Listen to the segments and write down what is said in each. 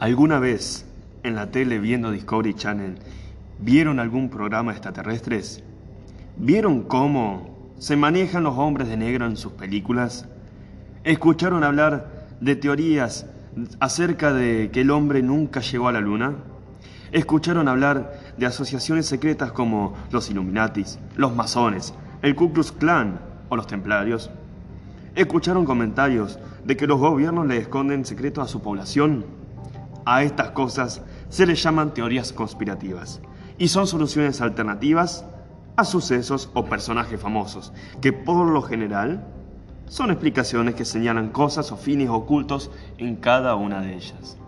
¿Alguna vez en la tele viendo Discovery Channel vieron algún programa extraterrestres? ¿Vieron cómo se manejan los hombres de negro en sus películas? ¿Escucharon hablar de teorías acerca de que el hombre nunca llegó a la luna? ¿Escucharon hablar de asociaciones secretas como los Illuminatis, los masones, el Ku Klux Klan o los templarios? ¿Escucharon comentarios de que los gobiernos le esconden secretos a su población? A estas cosas se les llaman teorías conspirativas y son soluciones alternativas a sucesos o personajes famosos, que por lo general son explicaciones que señalan cosas o fines ocultos en cada una de ellas.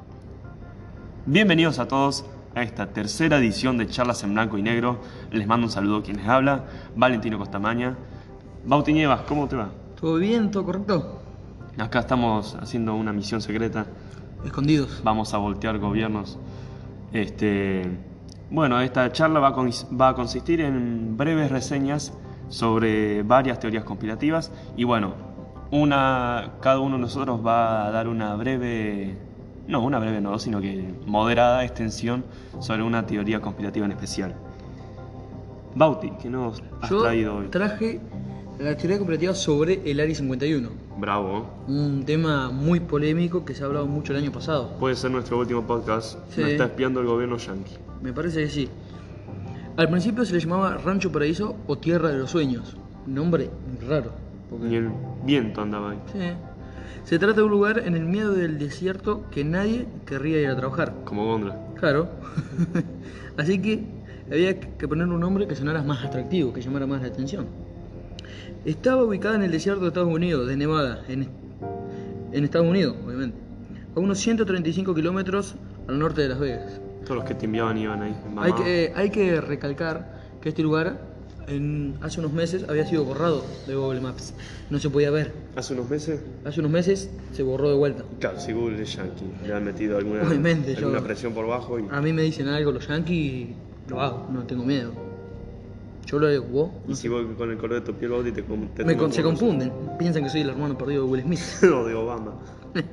Bienvenidos a todos a esta tercera edición de Charlas en Blanco y Negro. Les mando un saludo a quien les habla, Valentino Costamaña. Bauti Nievas, ¿cómo te va? ¿Todo bien? ¿Todo correcto? Acá estamos haciendo una misión secreta. Escondidos. Vamos a voltear gobiernos. Este, bueno, esta charla va a, va a consistir en breves reseñas sobre varias teorías conspirativas y bueno, una, cada uno de nosotros va a dar una breve, no, una breve no, sino que moderada extensión sobre una teoría conspirativa en especial. Bauti, ¿qué nos has Yo traído hoy? traje la teoría cooperativa sobre el Área 51. Bravo. Un tema muy polémico que se ha hablado mucho el año pasado. Puede ser nuestro último podcast. Sí. Nos está espiando el gobierno yanqui. Me parece que sí. Al principio se le llamaba Rancho Paraíso o Tierra de los Sueños. Nombre raro. porque- Ni el viento andaba ahí. Sí. Se trata de un lugar en el medio del desierto que nadie querría ir a trabajar. Como Gondra. Claro. Así que había que poner un nombre que sonara más atractivo, que llamara más la atención. Estaba ubicada en el desierto de Estados Unidos, de Nevada, en, en Estados Unidos, obviamente. A unos 135 kilómetros al norte de Las Vegas. Todos los que te enviaban iban ahí. Hay que, hay que recalcar que este lugar en, hace unos meses había sido borrado de Google Maps. No se podía ver. Hace unos meses, Hace unos meses se borró de vuelta. claro, si Google es yankee, le han metido alguna, Obviamente, yo- alguna presión por bajo y, A mí me dicen algo los yankees, lo hago, no tengo miedo. Yo lo hago, vos. y si vos con el color de tu piel Bauti te, te Me con- se confunden, piensan que soy el hermano perdido de Will Smith. o de Obama.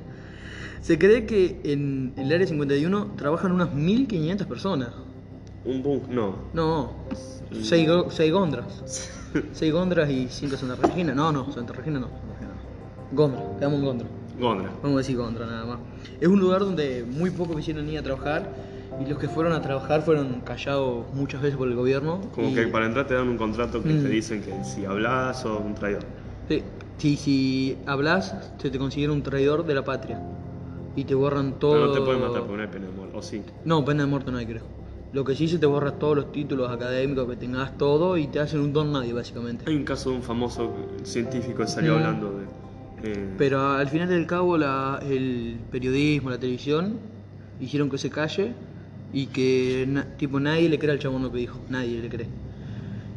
Se cree que en el área 51 trabajan unas 1500 personas. Un boom, no. No, 6 gondras. 6 gondras y 5 Santa Regina. No, no, Santa Regina no. No. Gondra, quedamos en Gondra. Gondra. Vamos a decir Gondra nada más. Es un lugar donde muy pocos quisieron ir a trabajar y los que fueron a trabajar fueron callados muchas veces por el gobierno. Como y- que para entrar te dan un contrato que Mm. te dicen que si hablas sos un traidor. Sí, si, si hablas, se te considera un traidor de la patria. Y te borran todo. Pero no te pueden matar porque no hay pena de muerte. O sí. No, pena de muerte no hay, creo. Lo que sí se te borra todos los títulos académicos que tengas todo y te hacen un don nadie, básicamente. Hay un caso de un famoso científico que salió Mm. hablando de. eh, Pero al final del cabo, la- el periodismo, la televisión, hicieron que se calle y que na- tipo nadie le cree al chabón lo que dijo. Nadie le cree.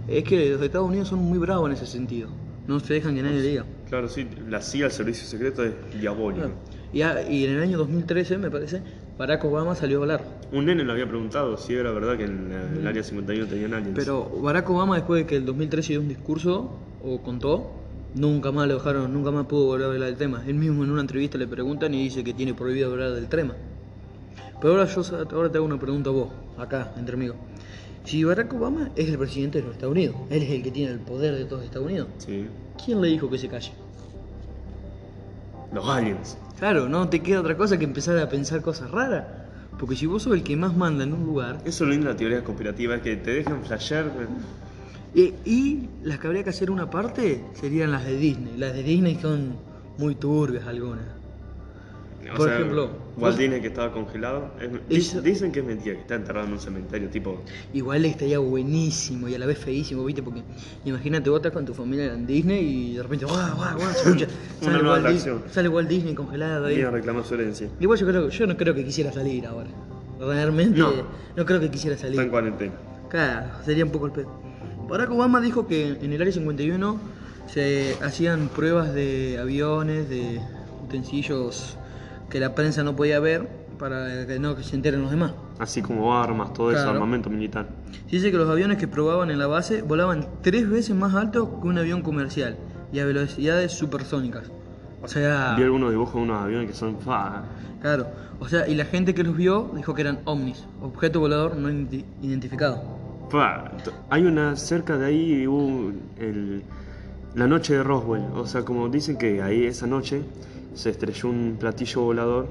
Es que los Estados Unidos son muy bravos en ese sentido. No se dejan que nadie le diga. Claro, sí, la CIA, el servicio secreto, es diabólico. Y, a- y en el año 2013, me parece, Barack Obama salió a hablar. Un nene le había preguntado si era verdad que en la- el área 51 tenían aliens. Pero Barack Obama, después de que el 2013 dio un discurso o contó, nunca más lo dejaron, nunca más pudo volver a hablar del tema. Él mismo en una entrevista le preguntan y dice que tiene prohibido hablar del tema. Pero ahora yo ahora te hago una pregunta a vos, acá, entre amigos. Si Barack Obama es el presidente de los Estados Unidos, él es el que tiene el poder de todos Estados Unidos, Sí. ¿quién le dijo que se calle? Los aliens. Claro, no te queda otra cosa que empezar a pensar cosas raras. Porque si vos sos el que más manda en un lugar, Eso es lo lindo de la teoría conspirativa, es que te dejan flashear. Eh, y las que habría que hacer una parte serían las de Disney. Las de Disney son muy turbias algunas. O Por sea, ejemplo, Walt Disney que estaba congelado. es- Eso- Dicen que es mentira, que está enterrado en un cementerio, tipo. Igual estaría buenísimo y a la vez feísimo, ¿viste? Porque imagínate vos estás con tu familia en Disney y de repente, guau, guau, guau, se escucha. Sale Walt, Dis- atracción. sale Walt Disney congelado ahí. A reclamar su herencia. Igual yo creo yo no creo que quisiera salir ahora. Realmente No. no, creo que quisiera Está en salir. cuarentena. Claro, sería un poco el pedo. Barack Obama dijo que en el área 51 se hacían pruebas de aviones, de utensilios que la prensa no podía ver para que no que se enteren los demás. Así como armas, todo eso, Claro. armamento militar. Se dice que los aviones que probaban en la base volaban tres veces más alto que un avión comercial y a velocidades supersónicas. O sea, Vi algunos dibujos de unos aviones que son fa. claro. O sea, y la gente que los vio dijo que eran ovnis, objeto volador no identi- identificado. Hay una cerca de ahí hubo el- la noche de Roswell. O sea, como dicen que ahí esa noche se estrelló un platillo volador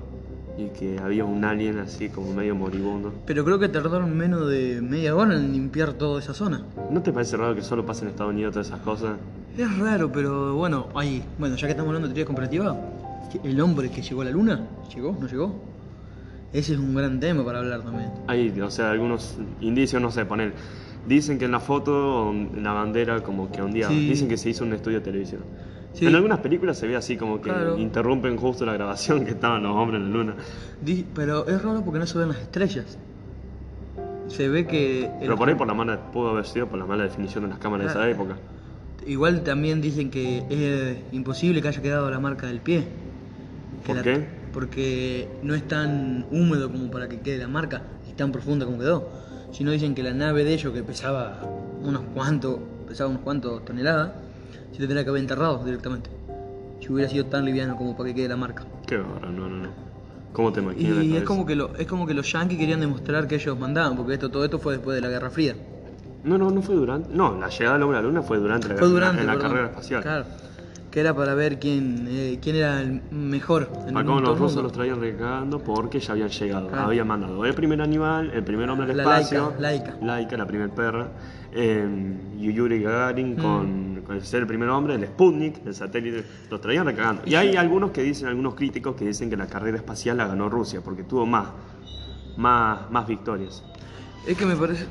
y que había un alien así como medio moribundo. Pero creo que tardaron menos de media hora en limpiar toda esa zona. ¿No te parece raro que solo pasa en Estados Unidos todas esas cosas? Es raro, pero bueno, ahí, bueno, ya que estamos hablando de teoría comparativa, el hombre que llegó a la luna, ¿llegó? ¿No llegó? Ese es un gran tema para hablar también. Hay, o sea, algunos indicios, no sé, poner. Dicen que en la foto, en la bandera, como que ondeaba. Sí. Dicen que se hizo un estudio de televisión. Sí. En algunas películas se ve así como que Claro. interrumpen justo la grabación que estaban los hombres en la luna. Pero es raro porque no se ven las estrellas. Se ve que... Pero por ahí por la mala, pudo haber sido por la mala definición de las cámaras de esa Claro. época. Igual también dicen que es imposible que haya quedado la marca del pie. Que ¿Por la- qué? Porque no es tan húmedo como para que quede la marca y tan profunda como quedó. Sino dicen que la nave de ellos que pesaba unos cuantos, pesaba unos cuantos toneladas, se tendría que haber enterrado directamente. Si hubiera sido tan liviano como para que quede la marca. Qué bárbaro, no, no, no. ¿Cómo te imaginas? la Y es como que lo, es como que los yankees querían demostrar que ellos mandaban, porque esto, todo esto fue después de la Guerra Fría. No, no, no fue durante. No, la llegada del hombre a la luna fue durante la, Fue durante en la carrera espacial. Claro. Que era para ver quién, eh, quién era el mejor en Acá mundo. los rusos los traían recagando porque ya habían llegado. Claro. Habían mandado el primer animal, el primer hombre al La espacio. Laika, Laika. la primer perra. Eh, Yuri Gagarin Mm. con, ser el primer hombre, el Sputnik, el satélite. Los traían recagando. Y hay algunos que dicen, algunos críticos que dicen que la carrera espacial la ganó Rusia porque tuvo más, más, más victorias. Es que me parece.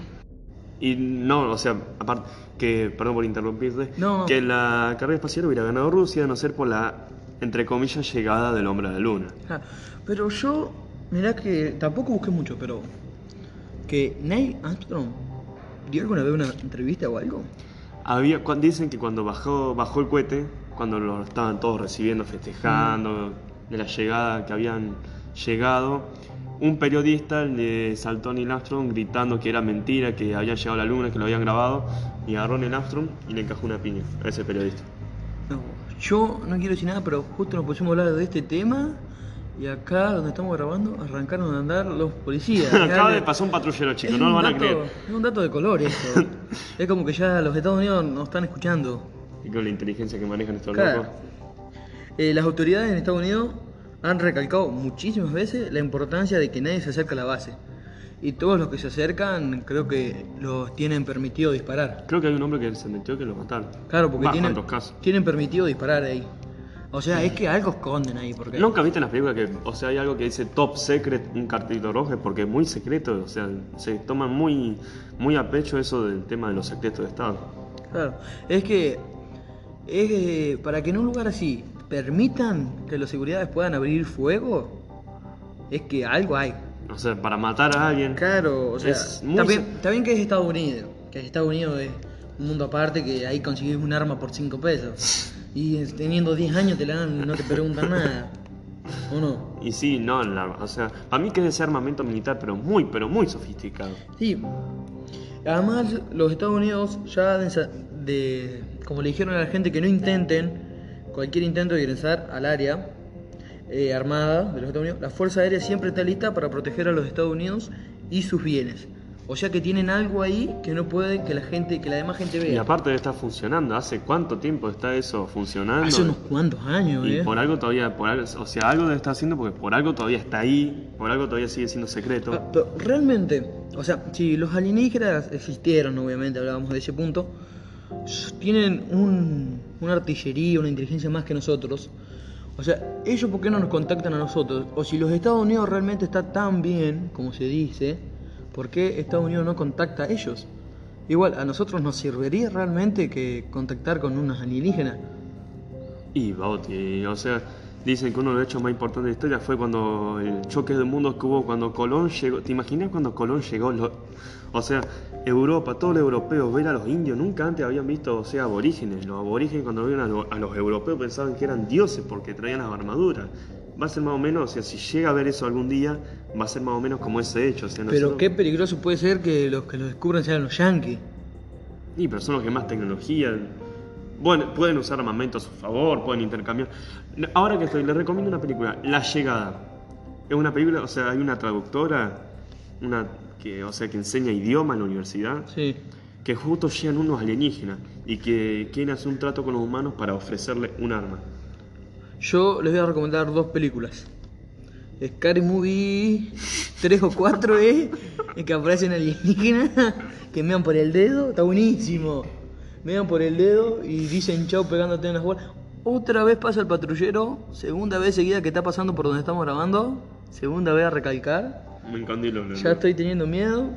Y no, o sea, aparte, que, perdón por interrumpirte, No. que la carrera espacial hubiera ganado Rusia, a no ser por la, entre comillas, llegada del hombre a la luna. Ah, pero yo, mirá que tampoco busqué mucho, pero. Que Neil Armstrong dio alguna vez una entrevista o algo. Había, dicen que cuando bajó, bajó el cohete, cuando lo estaban todos recibiendo, festejando, de la llegada que habían llegado, un periodista le saltó a Neil Armstrong gritando que era mentira, que habían llegado a la luna, que lo habían grabado, y agarró a Neil Armstrong y le encajó una piña a ese periodista. No, yo no quiero decir nada, pero justo nos pusimos a hablar de este tema. Y acá donde estamos grabando arrancaron a andar los policías. Acaba de pasar un patrullero, chicos, no lo van a creer. Es un dato de color esto. es como que ya los Estados Unidos nos están escuchando. Y con la inteligencia que manejan estos Claro. locos. Eh, las autoridades en Estados Unidos han recalcado muchísimas veces la importancia de que nadie se acerque a la base. Y todos los que se acercan creo que los tienen permitido disparar. Creo que hay un hombre que se metió que lo mataron. Claro, porque tienen, permitido disparar ahí. O sea, es que algo esconden ahí. Porque... ¿Nunca viste en las películas que, o sea, hay algo que dice top secret, un cartelito rojo? Porque es muy secreto, o sea, se toman muy, muy a pecho eso del tema de los secretos de Estado. Claro, es que es que para que en un lugar así permitan que los seguridades puedan abrir fuego, es que algo hay. O sea, para matar a alguien. Claro, o sea, Es muy está bien que es Estados Unidos, que Estados Unidos es un mundo aparte que ahí consigues un arma por 5 pesos. Y teniendo 10 años te la dan y no te preguntan nada. ¿O no? Y sí, no, la- o sea, para mí que es ese armamento militar, pero muy, pero muy sofisticado. Sí. Además, los Estados Unidos ya de, de- como le dijeron a la gente que no intenten cualquier intento de ingresar al área eh, armada de los Estados Unidos, la Fuerza Aérea siempre está lista para proteger a los Estados Unidos y sus bienes. O sea que tienen algo ahí que no puede que la gente, que la demás gente Y vea. aparte de estar funcionando, ¿hace cuánto tiempo está eso funcionando? Hace unos cuantos años, Y ¿eh? por algo todavía, por algo- o sea, algo debe estar haciendo porque por algo todavía está ahí, por algo todavía sigue siendo secreto. Ah, pero realmente, o sea, si los alienígenas existieron, obviamente hablábamos de ese punto, tienen un, una artillería, una inteligencia más que nosotros. O sea, ellos por qué no nos contactan a nosotros? O si los Estados Unidos realmente está tan bien, como se dice, ¿por qué Estados Unidos no contacta a ellos? Igual, a nosotros nos serviría realmente que contactar con unos alienígenas. Y Bauti, o sea, dicen que uno de los hechos más importantes de la historia fue cuando el choque de mundos que hubo cuando Colón llegó. ¿Te imaginas cuando Colón llegó? Lo- o sea, Europa, todos los europeos, ver a los indios, nunca antes habían visto, o sea, aborígenes. Los aborígenes cuando vieron a, lo- a los europeos pensaban que eran dioses porque traían las armaduras. Va a ser más o menos, o sea, si llega a ver eso algún día, va a ser más o menos como ese hecho. O sea, Pero qué peligroso puede ser que los que lo descubran sean los yankees. Y pero son los que más tecnología. Bueno, pueden usar armamento a su favor, pueden intercambiar. Ahora que estoy, les recomiendo una película, La Llegada. Es una película, o sea, hay una traductora, una que, o sea, que enseña idioma en la universidad, Sí. que justo llegan unos alienígenas y que quieren hacer un trato con los humanos para ofrecerle un arma. Yo les voy a recomendar dos películas. Scary Movie 3 o 4 ¿eh? Es que aparecen alienígenas que me dan por el dedo. Está buenísimo. Me dan por el dedo y dicen chau pegándote en las bolas. Otra vez pasa el patrullero. Segunda vez seguida que está pasando por donde estamos grabando. Segunda vez a recalcar. Me encandilo. lo- Ya estoy teniendo miedo.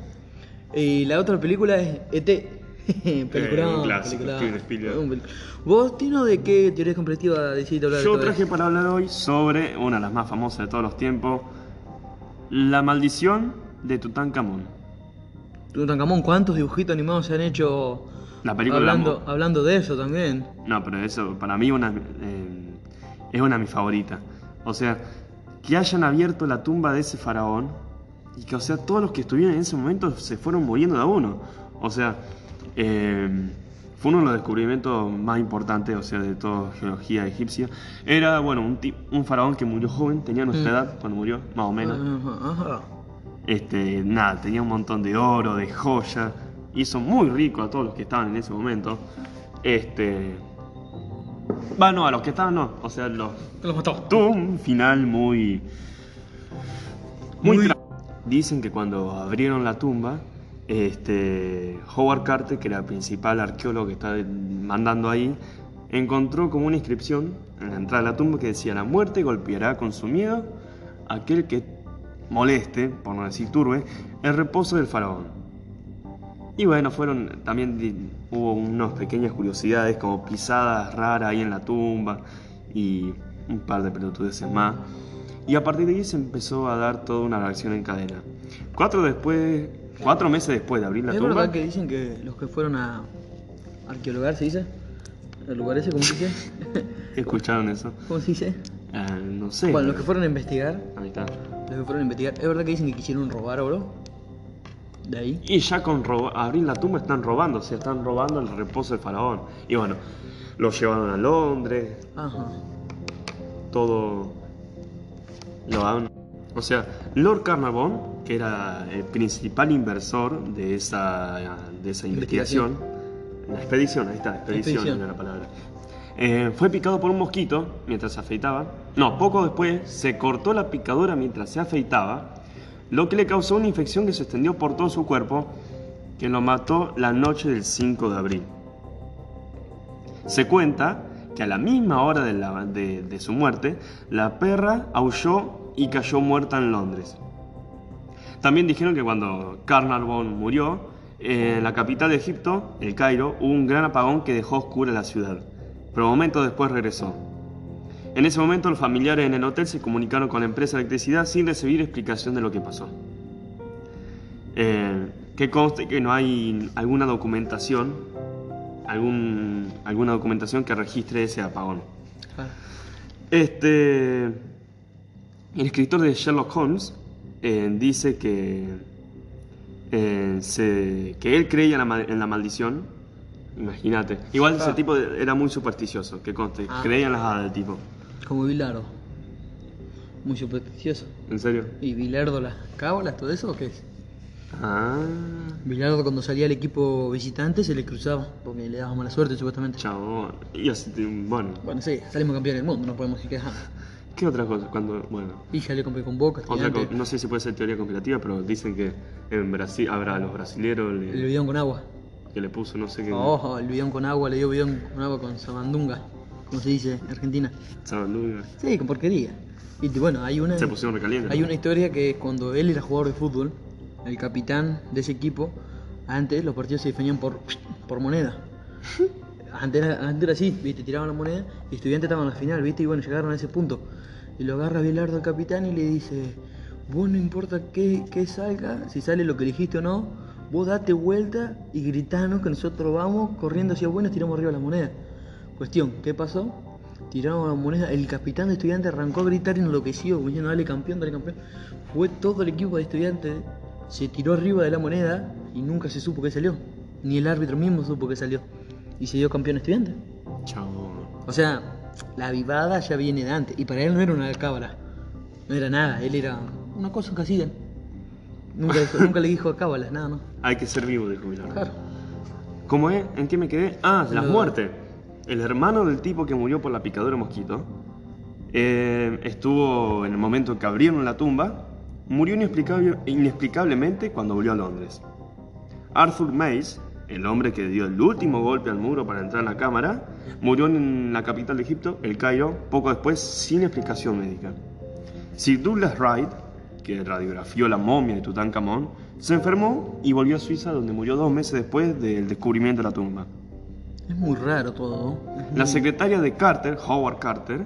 Y la otra película es ET. película, Eh, un clásico, Spielberg. ¿Vos, Tino, de qué teoría competitiva decidiste hablar Yo vez? traje para hablar hoy sobre una de las más famosas de todos los tiempos, La maldición de Tutankamón. Tutankamón, ¿cuántos dibujitos animados se han hecho La película hablando, la- hablando de eso también? No, pero eso para mí una, eh, es una de mis favoritas. O sea, que hayan abierto la tumba de ese faraón y que, o sea, todos los que estuvieron en ese momento se fueron muriendo de a uno. O sea, eh, fue uno de los descubrimientos más importantes, o sea, de toda geología egipcia. Era, bueno, un, un faraón que murió joven, tenía nuestra Mm. edad cuando murió, más o menos. Ajá, ajá. Este, nada, tenía un montón de oro, de joyas. Hizo muy rico a todos los que estaban en ese momento. Este. Va, no, a los que estaban no. O sea, los. Los mató. Tuvo un final muy. Muy. Muy- Dicen que cuando abrieron la tumba, este. Howard Carter, que era el principal arqueólogo que está mandando ahí, encontró como una inscripción en la entrada de la tumba que decía: La muerte golpeará con su miedo a aquel que moleste, por no decir turbe, el reposo del faraón. Y bueno, fueron también hubo unas pequeñas curiosidades como pisadas raras ahí en la tumba y un par de pelotudeces más. Y a partir de ahí se empezó a dar toda una reacción en cadena. Cuatro después, cuatro meses después de abrir la ¿Es tumba, verdad que dicen que los que fueron a arqueologar, se dice? ¿El lugar ese, cómo se dice? escucharon eso. ¿Cómo se dice? Ah, no sé. Bueno, los que fueron a investigar, Ahí está. los que fueron a investigar, ¿es verdad que dicen que quisieron robar oro? De ahí. Y ya con abrir la tumba están robando, o sea, están robando el reposo del faraón. Y bueno, lo llevaron a Londres, Ajá. todo lo han... O sea, Lord Carnarvon, que era el principal inversor de esa, de esa investigación, la expedición, ahí está, expedición, Expedición. era la palabra, eh, fue picado por un mosquito mientras se afeitaba. No, poco después se cortó la picadura mientras se afeitaba, lo que le causó una infección que se extendió por todo su cuerpo, que lo mató la noche del 5 de abril. Se cuenta que a la misma hora de, su muerte, la perra aulló y cayó muerta en Londres. También dijeron que cuando Carnarvon murió, en la capital de Egipto, el Cairo, hubo un gran apagón que dejó oscura la ciudad, pero momentos después regresó. En ese momento los familiares en el hotel se comunicaron con la empresa de electricidad sin recibir explicación de lo que pasó. Eh, que conste que no hay alguna documentación, algún, alguna documentación que registre ese apagón. Claro. Este, el escritor de Sherlock Holmes eh, dice que, eh, se- que él creía en la, en la maldición. Imagínate. Igual ese Ah. tipo de- era muy supersticioso, que conste. Ah. Creía en las hadas del tipo. Como Bilardo. Muy supersticioso. ¿En serio? ¿Y Bilardo las cábalas, todo eso o qué es? Ah, Bilardo cuando salía el equipo visitante se le cruzaba, porque le daba mala suerte supuestamente. chabón. Y así, bueno. Bueno, sí, salimos campeones del mundo, no podemos decir que dejamos. ¿Qué otra cosa? Cuando, bueno. Y ya le compré con Boca, Otra co- no sé si puede ser teoría conspirativa, pero dicen que en Brasil habrá los brasileros El le- bidón con agua. que le puso no sé qué. Ojo, el bidón con agua, le dio bidón con agua con sabandunga, como se dice en Argentina. Sabandunga. Sí, con porquería. Y bueno, hay una, Se pusieron recalientes. hay ¿no? una historia que es cuando él era jugador de fútbol, el capitán de ese equipo, antes los partidos se definían por, por moneda. Antes era, antes era así, viste, tiraban la moneda y estudiantes estaban en la final, viste, y bueno, llegaron a ese punto. Y lo agarra Bilardo al capitán y le dice, vos no importa qué, qué salga, si sale lo que elegiste o no, vos date vuelta y gritanos que nosotros vamos corriendo hacia buenos, tiramos arriba la moneda. Cuestión, ¿qué pasó? Tiraron la moneda, el capitán de estudiantes arrancó a gritar y enloqueció, como diciendo, dale campeón, dale campeón. Fue todo el equipo de estudiantes, se tiró arriba de la moneda y nunca se supo que salió. Ni el árbitro mismo supo que salió. Y se dio campeón estudiante. Chao. O sea, la vivada ya viene de antes. Y para él no era una cábala. No era nada. Él era una cosa que hacían. Nunca, dijo- nunca le dijo cábalas, nada, ¿no? Hay que ser vivo, dijo Bilardo. Claro. ¿Cómo es? ¿En qué me quedé? Ah, las Lo- muertes. El hermano del tipo que murió por la picadura de mosquito eh, estuvo en el momento en que abrieron la tumba, murió inexplicable- inexplicablemente cuando volvió a Londres. Arthur Mace, el hombre que dio el último golpe al muro para entrar en la cámara, murió en la capital de Egipto, el Cairo, poco después sin explicación médica. Sir Douglas Wright, que radiografió la momia de Tutankamón, se enfermó y volvió a Suiza donde murió dos meses después del descubrimiento de la tumba. Es muy raro todo. La secretaria de Carter, Howard Carter,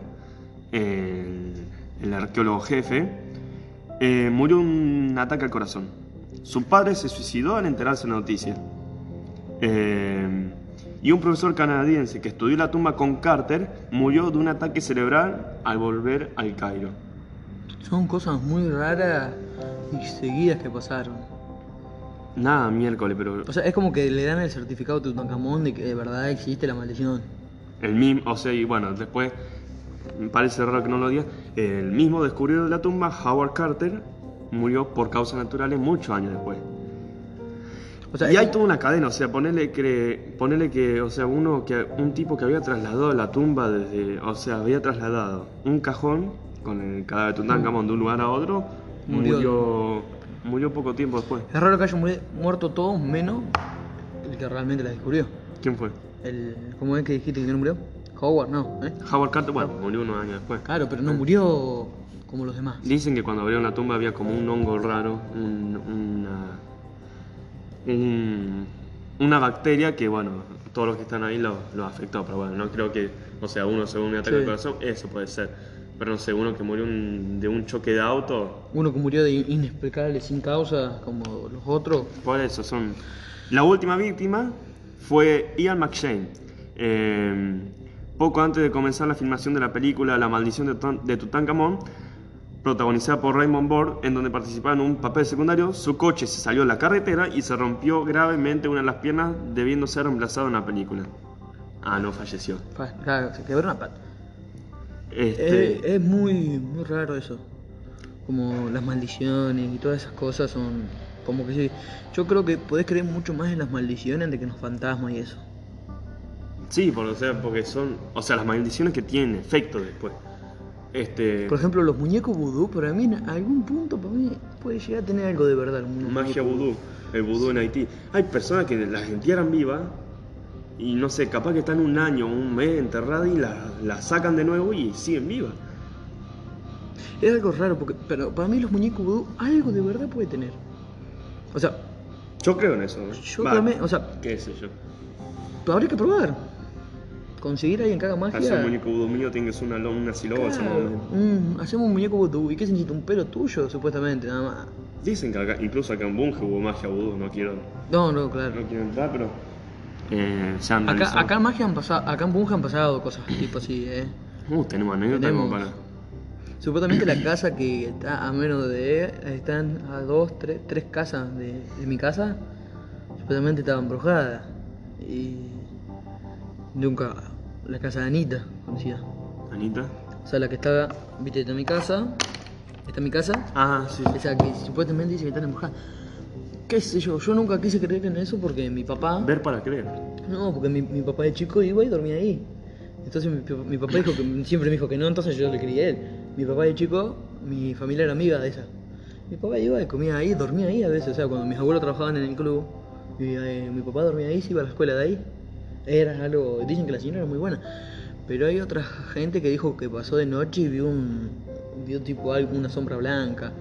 el, el arqueólogo jefe, eh, murió de un ataque al corazón. Su padre se suicidó al enterarse de la noticia. Eh, y un profesor canadiense que estudió la tumba con Carter murió de un ataque cerebral al volver al Cairo. Son cosas muy raras y seguidas que pasaron. Nada, miércoles, pero O sea, es como que le dan el certificado a Tutankamón de que de verdad existe la maldición. el mismo, o sea, y bueno, después me parece raro que no lo diga, el mismo descubridor de la tumba, Howard Carter, murió por causas naturales muchos años después. O sea, y hay toda una cadena, o sea, ponerle que, ponerle que, o sea, uno que, un tipo que había trasladado la tumba desde, o sea, había trasladado un cajón con el cadáver de Tutankamón de un lugar a otro, Murió. murió, murió, poco tiempo después. es raro que hayan muerto todos menos el que realmente la descubrió. ¿Quién fue? El, ¿Cómo es que dijiste que no murió? Howard, no. ¿eh? Howard Carter, bueno, murió unos años después. Claro, pero no murió como los demás. Dicen que cuando abrieron la tumba había como un hongo raro, un- una, un- una bacteria que, bueno, todos los que están ahí lo, lo afectó, pero bueno, no creo que, o sea, uno según un ataque Sí. al corazón, eso puede ser. Pero no sé, uno que murió un- de un choque de auto, Uno que murió de inexplicable sin causa, como los otros. por eso son. La última víctima fue Ian McShane. Eh, poco antes de comenzar la filmación de la película La maldición de, Tut- de Tutankamón, protagonizada por Raymond Borg, en donde participaba en un papel secundario, su coche se salió a la carretera y se rompió gravemente una de las piernas, debiendo ser reemplazado en la película. Ah, no falleció. Fa- Claro, se quebró una pata. Este, Es, es muy, muy raro eso. Como las maldiciones y todas esas cosas son como que sí. Yo creo que podés creer mucho más en las maldiciones de que en los fantasmas y eso. Sí, por, o sea, porque son, o sea, las maldiciones que tienen efecto después. Este, Por ejemplo, los muñecos vudú, para mí en algún punto para mí puede llegar a tener algo de verdad. magia vudú, el vudú en Haití. Hay personas que las entierran vivas y no sé, capaz que están un año, un mes enterradas y las las sacan de nuevo y siguen vivas. Es algo raro, porque pero para mí los muñecos vudú algo de verdad puede tener. O sea, Yo creo en eso. ¿no? Yo Va, también, o sea- qué sé yo. habría que probar. Conseguir a alguien que haga magia. Hacer un muñeco vudú mío tiene que ser una, una siloba, Claro, un- hacemos un muñeco vudú. ¿Y qué se necesita? Un pelo tuyo, supuestamente, nada más. Dicen que acá, incluso acá en Bunge hubo magia vudú, no quiero, No, no, claro. no quiero entrar, pero eh, han Acá, acá en magia han pasado, acá en Bunge han pasado cosas tipo así, eh. Uh, tenemos anécdotas Tenemos. como para... Supuestamente la casa que está a menos de. Están a dos, tres, tres casas de, de mi casa. Supuestamente estaba embrujada. Y. Nunca. La casa de Anita, conocida. Anita. O sea, la que estaba. Viste, está mi casa. Está mi casa. Ah, sí. Esa que supuestamente dice que está embrujada. ¿Qué sé yo? Yo nunca quise creer en eso porque mi papá. Ver para creer. No, porque mi, mi papá de chico iba y dormía ahí. Entonces mi, mi papá dijo que siempre me dijo que no, entonces yo le creí a él. Mi papá de chico, mi familia era amiga de esa. Mi papá iba y comía ahí, dormía ahí a veces. O sea, cuando mis abuelos trabajaban en el club, mi, eh, mi papá dormía ahí, se iba a la escuela de ahí. Era algo. Dicen que la señora era muy buena. Pero hay otra gente que dijo que pasó de noche y vio un. vio tipo algo, una sombra blanca.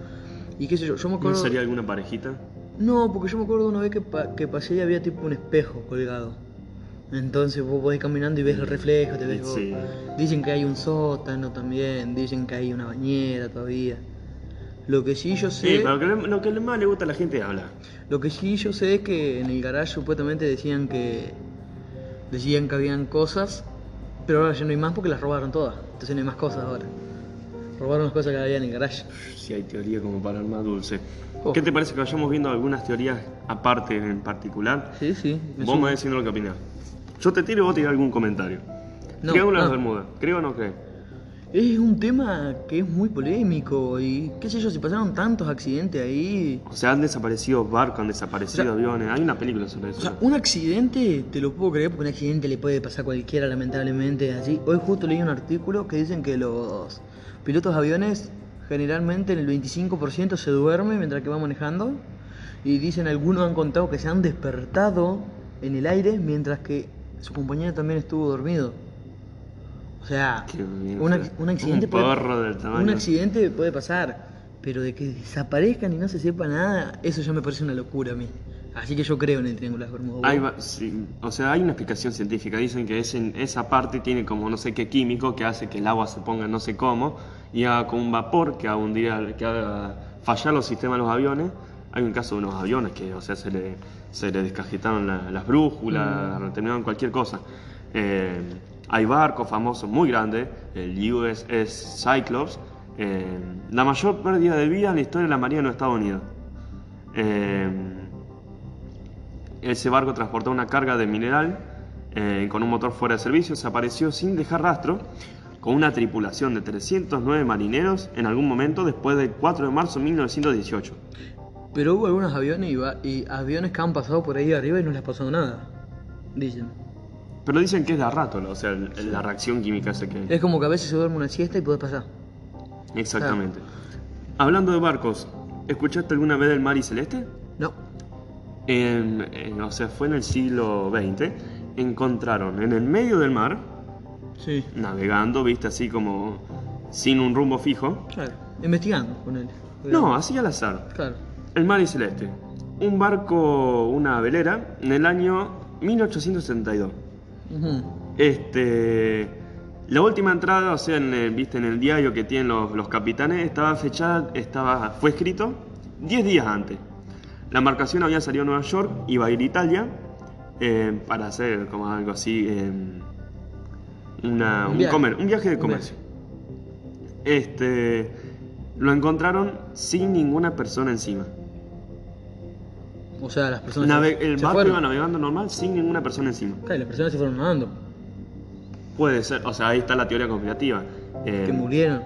Y qué sé yo, yo me ¿No acuerdo. sería alguna parejita? No, porque yo me acuerdo una vez que, pa- que pasé y había tipo un espejo colgado. Entonces vos podés caminando y ves el reflejo, te ves vos. Sí. Dicen que hay un sótano también, dicen que hay una bañera todavía. Lo que sí yo sé, Sí, pero lo que, lo que más le gusta a la gente es hablar. lo que sí yo sé es que en el garage supuestamente decían que decían que habían cosas, pero ahora ya no hay más porque las robaron todas. Entonces no hay más cosas ahora. Robaron las cosas que había en el garage. Si hay teoría como para armar dulce. Oh. ¿Qué te parece que vayamos viendo algunas teorías aparte en particular? Sí, sí. Vos me vas diciendo lo que opinás. Yo te tiro y vos tirás algún comentario. No, de no. las Bermudas, ¿creo o no creo? Es un tema que es muy polémico y qué sé yo, si pasaron tantos accidentes ahí... O sea, han desaparecido barcos, han desaparecido O sea, aviones. Hay una película sobre eso. O sea, un accidente te lo puedo creer porque un accidente le puede pasar a cualquiera lamentablemente así. Hoy justo leí un artículo que dicen que los pilotos de aviones generalmente en el 25% se duermen mientras que va manejando y dicen algunos han contado que se han despertado en el aire mientras que su compañero también estuvo dormido. O sea, un, accidente un puede, un accidente puede pasar, pero de que desaparezcan y no se sepa nada, eso ya me parece una locura a mí. Así que yo creo en el Triángulo de las Bermudas. Hay sí, o sea, hay una explicación científica. Dicen que es en esa parte tiene como no sé qué químico que hace que el agua se ponga no sé cómo y haga como un vapor que haga, que haga fallar los sistemas de los aviones. Hay un caso de unos aviones que, o sea, se le, se le descajetaron la- las brújulas, terminaron cualquier cosa. Eh, hay barcos famosos muy grandes, el USS Cyclops, eh, la mayor pérdida de vida en la historia de la Marina de los Estados Unidos. Eh, ese barco transportaba una carga de mineral eh, con un motor fuera de servicio, desapareció sin dejar rastro con una tripulación de 309 marineros en algún momento después del 4 de marzo de 1918. Pero hubo algunos aviones y, va- y aviones que han pasado por ahí arriba y no les ha pasado nada. Dicen. Pero dicen que es de a rato, o sea, el- la reacción química esa que... Es como que a veces se duerme una siesta y puede pasar. Exactamente. Hablando de barcos, ¿escuchaste alguna vez del Mar y Celeste? No. En- en- o sea, fue en el siglo XX, encontraron en el medio del mar, Sí. navegando, viste, así como sin un rumbo fijo. Claro. Investigando con él. No, así al azar. Claro. El Mar y Celeste. Un barco, una velera, en el año 1872. Ujú. Este, la última entrada, o sea, en el, viste, en el diario que tienen los, los capitanes, estaba fechada, estaba, fue escrito 10 días antes. La embarcación había salido a Nueva York, iba a ir a Italia eh, para hacer como algo así, eh, una- Un un, viaje. comer- un viaje de comercio. Este, lo encontraron sin ninguna persona encima. O sea, las personas. Nave- se- el se barco fueron. iba navegando normal sin ninguna persona encima. Claro, y las personas se fueron nadando. Puede ser, o sea, ahí está la teoría conspirativa. Eh, Que murieron.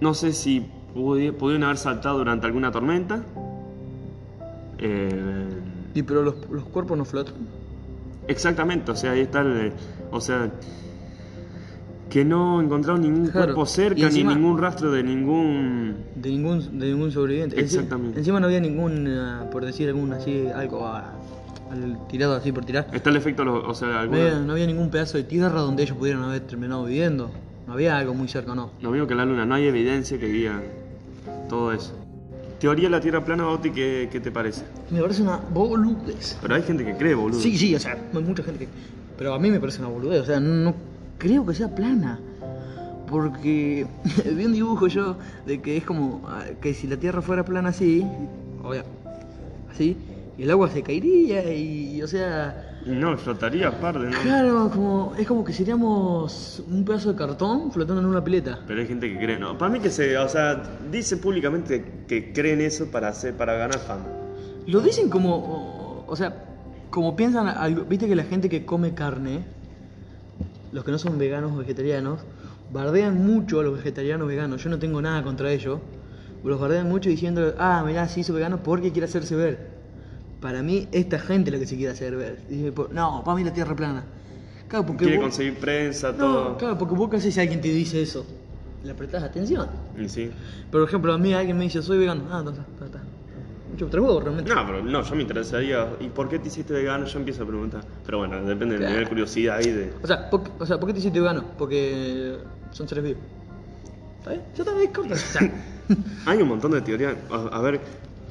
No sé si pudi- pudieron haber saltado durante alguna tormenta. Eh, Y pero los, los cuerpos no flotan. exactamente, o sea, ahí está el. O sea, que no encontraron ningún Claro, cuerpo cerca encima- ni ningún rastro de ningún. De ningún, de ningún sobreviviente. Exactamente. Encima no había ningún, ah, por decir algún así, algo ah, al- tirado así por tirar. Está el efecto, lo- o sea, No alguna- había, no había ningún pedazo de tierra donde ellos pudieran haber terminado viviendo. No había algo muy cerca, no. No veo que la luna, no hay evidencia que diga todo eso. Teoría de la Tierra plana, Oti, ¿qué, qué te parece? Me parece una boludez. Pero hay gente que cree, boludo. Sí, sí, o sea, hay mucha gente que. Pero a mí me parece una boludez, o sea, no creo que sea plana. Porque vi un dibujo yo de que es como ah, que si la tierra fuera plana así, obvio, así, y el agua se caería y, o sea, Y no, flotaría aparte, ¿no? claro, como es como que seríamos un pedazo de cartón flotando en una pileta. Pero hay gente que cree, no. Para mí que se, o sea, dice públicamente que creen eso para hacer, para ganar fama. Lo dicen como, o, o sea, como piensan, viste que la gente que come carne, los que no son veganos o vegetarianos, bardean mucho a los vegetarianos veganos. Yo no tengo nada contra ellos. Los bardean mucho diciendo, ah, mirá, se hizo vegano porque quiere hacerse ver. Para mí, esta gente es la que se quiere hacer ver. Dice, no, para mí la tierra plana. Claro, porque Quiere vos- conseguir prensa, No, todo. claro, porque vos qué haces si alguien te dice eso. Le prestás atención. Sí. Por ejemplo, a mí alguien me dice, soy vegano. Ah, entonces, está, está. Mucho trabajo realmente. No, pero no, yo me interesaría. ¿Y por qué te hiciste vegano? Yo empiezo a preguntar. Pero bueno, depende del nivel de curiosidad ahí de. O sea, ¿por, o sea, ¿por qué te hiciste vegano? Porque son seres vivos. ¿Está bien? Ya está bien, corta. O sea, Hay un montón de teorías. A, a ver,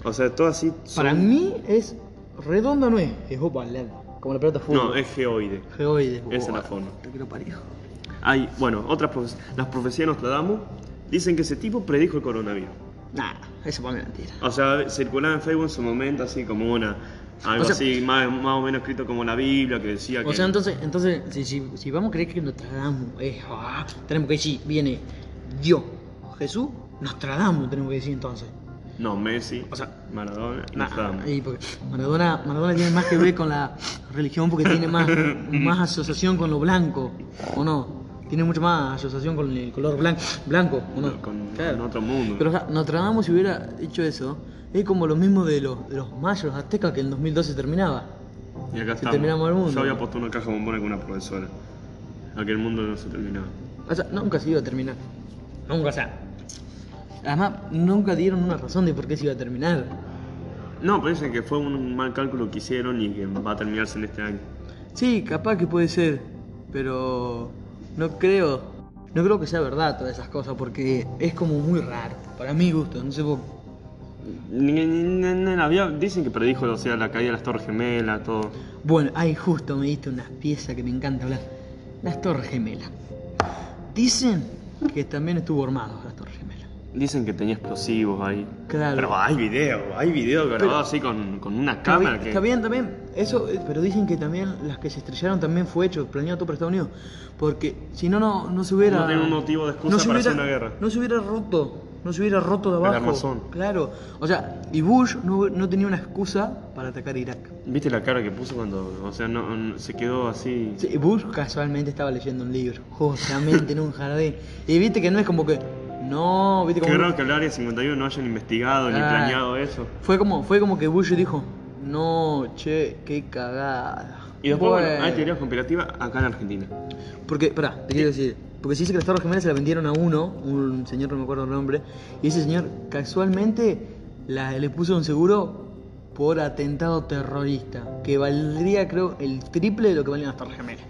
o sea, todo así. son- para mí es redonda, no es. Es ovalada. Como la pelota fútbol. No, es geoide. geoide. Esa es la forma. Te quiero parió. Hay, bueno, otras profes- las profecías de Nostradamus dicen que ese tipo predijo el coronavirus. Nah, eso para mí es mentira. O sea, circulaba en Facebook en su momento así como una. Algo O sea- así, más, más o menos escrito como la Biblia, que decía que. O sea, entonces, entonces si, si, si vamos a creer que Nostradamus es. ah, tenemos que decir, viene Dios, Jesús, Nostradamus, tenemos que decir entonces. No, Messi, O sea, Maradona y Nah, Nostradamus. y porque Maradona, Maradona tiene más que ver con la religión porque tiene más, más asociación con lo blanco, ¿o no? Tiene mucho más asociación con el color blanco, blanco ¿o no? Con, Claro. con otro mundo. Pero o sea, Notre Dame si hubiera hecho eso, es como lo mismo de los, de los mayas, los aztecas, que en 2012 terminaba. y acá estamos. terminamos el mundo. Yo había puesto una caja bombona con una profesora. Aquel mundo no se terminaba. O sea, nunca se iba a terminar. Nunca, o sea. Además, nunca dieron una razón de por qué se iba a terminar. No, pero dicen que fue un mal cálculo que hicieron y que va a terminarse en este año. Sí, capaz que puede ser, pero no creo, no creo que sea verdad todas esas cosas porque es como muy raro, para mi gusto, no sé ni- había- dicen que predijo o sea, la caída de las Torres Gemelas, todo. Bueno, ahí justo me diste unas piezas que me encanta hablar. Las Torres Gemelas. Dicen que también estuvo armado las Torres Gemelas. Dicen que tenía explosivos ahí. Claro. Pero hay video, hay video grabado así con, con una Está cámara bien, que. está bien también, eso, eh, pero dicen que también las que se estrellaron también fue hecho, planeado todo por Estados Unidos, porque si no, no, no se hubiera... No tiene un motivo de excusa se para hubiera- hacer una guerra. No se hubiera roto, no se hubiera roto de El abajo. armazón. Claro, o sea, y Bush no, no tenía una excusa para atacar Irak. ¿Viste la cara que puso cuando, o sea, no, no- se quedó así? Sí, Bush casualmente estaba leyendo un libro, justamente en un jardín, y viste que no es como que... No, viste Qué como... raro que el área 51 no hayan investigado ni Ah. planeado eso. Fue como, fue como que Bush dijo, no, che, qué cagada. Y después, bueno, hay teorías conspirativas acá en Argentina. Porque, pará, te quiero decir. Porque se dice que las Torres Gemelas se la vendieron a uno, un señor, no me acuerdo el nombre, y ese señor casualmente la- le puso un seguro por atentado terrorista, que valdría, creo, el triple de lo que valían las Torres Gemelas.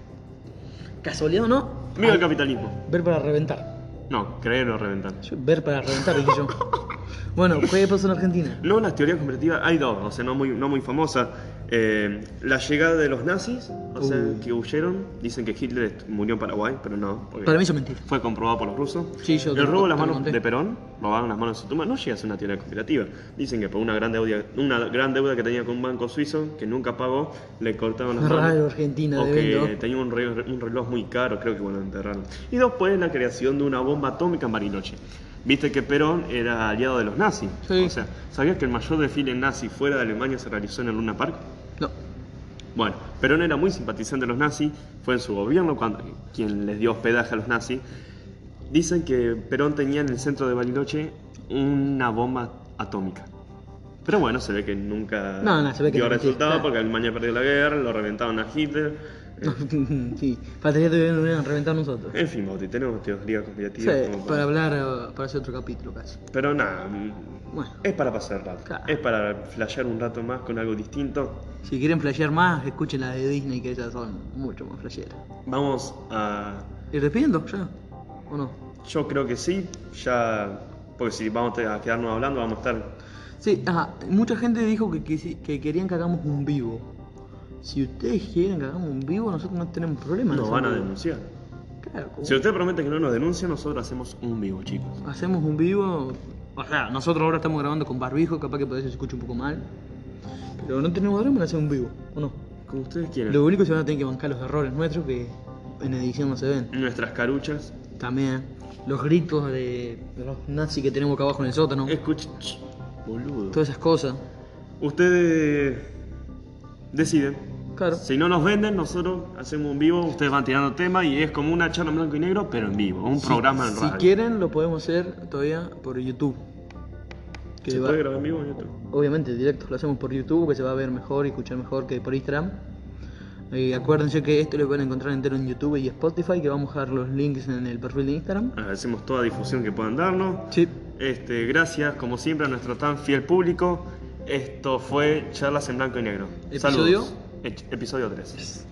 ¿Casualidad o no? Viva el capitalismo. Ver para reventar. No, creer o reventar. Yo- ver para reventar, dije yo. Bueno, ¿qué pasó en Argentina? No, las teorías conspirativas hay dos, o sea, no muy, no muy famosas. Eh, la llegada de los nazis, o sea, Uh. que huyeron. Dicen que Hitler est- murió en Paraguay, pero no. porque Para mí eso es mentira. Fue comprobado por los rusos. Sí, yo te- El robo de las te lo manos conté. de Perón, robaban las manos de su tumba, no llega a ser una teoría conspirativa. Dicen que por una gran deuda, una gran deuda que tenía con un banco suizo, que nunca pagó, le cortaron las manos. Raro, Argentina, O de que vendo. tenía un reloj, un reloj muy caro, creo que bueno, lo enterraron. Y después la creación de una bomba atómica en Bariloche. Viste que Perón era aliado de los nazis. Sí. O sea, ¿sabías que el mayor desfile nazi fuera de Alemania se realizó en el Luna Park? No. Bueno, Perón era muy simpatizante de los nazis, fue en su gobierno cuando, quien les dio hospedaje a los nazis. Dicen que Perón tenía en el centro de Bariloche una bomba atómica. Pero bueno, se ve que nunca No, no, se ve que dio no, resultado porque Alemania perdió la guerra, lo reventaron a Hitler. Sí, faltaría que nos hubieran reventado nosotros. En fin, Bauti, tenemos teorías conspirativas. Sí, como para hablar, eh, para hacer otro capítulo casi. Pero nada, Bueno, es para pasar rato. Claro. Es para flashear un rato más con algo distinto. si quieren flashear más, escuchen las de Disney que ellas son mucho más flasheras. Vamos a ¿Y despidiendo ya? ¿O no? Yo creo que sí, ya. Porque si vamos a quedarnos hablando, vamos a estar. Sí, ajá, mucha gente dijo que, que, que querían que hagamos un vivo. Si ustedes quieren que hagamos un vivo, nosotros no tenemos problema. Nos van a denunciar. Claro, como- Si usted promete que no nos denuncia, nosotros hacemos un vivo, chicos. hacemos un vivo. O sea, nosotros ahora estamos grabando con barbijo, capaz que por eso se escucha un poco mal. Pero no tenemos drama en hacer un vivo, ¿o no? Como ustedes quieran. Lo único que se van a tener que bancar los errores nuestros que en edición no se ven. Nuestras caruchas. También los gritos de, los nazis que tenemos acá abajo en el sótano. Escuchen. Ch, Boludo. Todas esas cosas. Ustedes deciden. Claro. Si no nos venden, nosotros hacemos un vivo, ustedes van tirando temas y es como una charla en blanco y negro, pero en vivo, un Si- programa en si, radio. quieren, lo podemos hacer todavía por YouTube. Que ¿Se va- puede grabar en vivo en YouTube? obviamente, directo lo hacemos por YouTube, que se va a ver mejor y escuchar mejor que por Instagram. Y acuérdense que esto lo pueden encontrar entero en YouTube y Spotify, que vamos a dejar los links en el perfil de Instagram. Agradecemos toda difusión que puedan darnos. Sí. Este, gracias, como siempre, a nuestro tan fiel público. Esto fue Charlas en Blanco y Negro. ¿Episodio? Saludos. Episodio 3.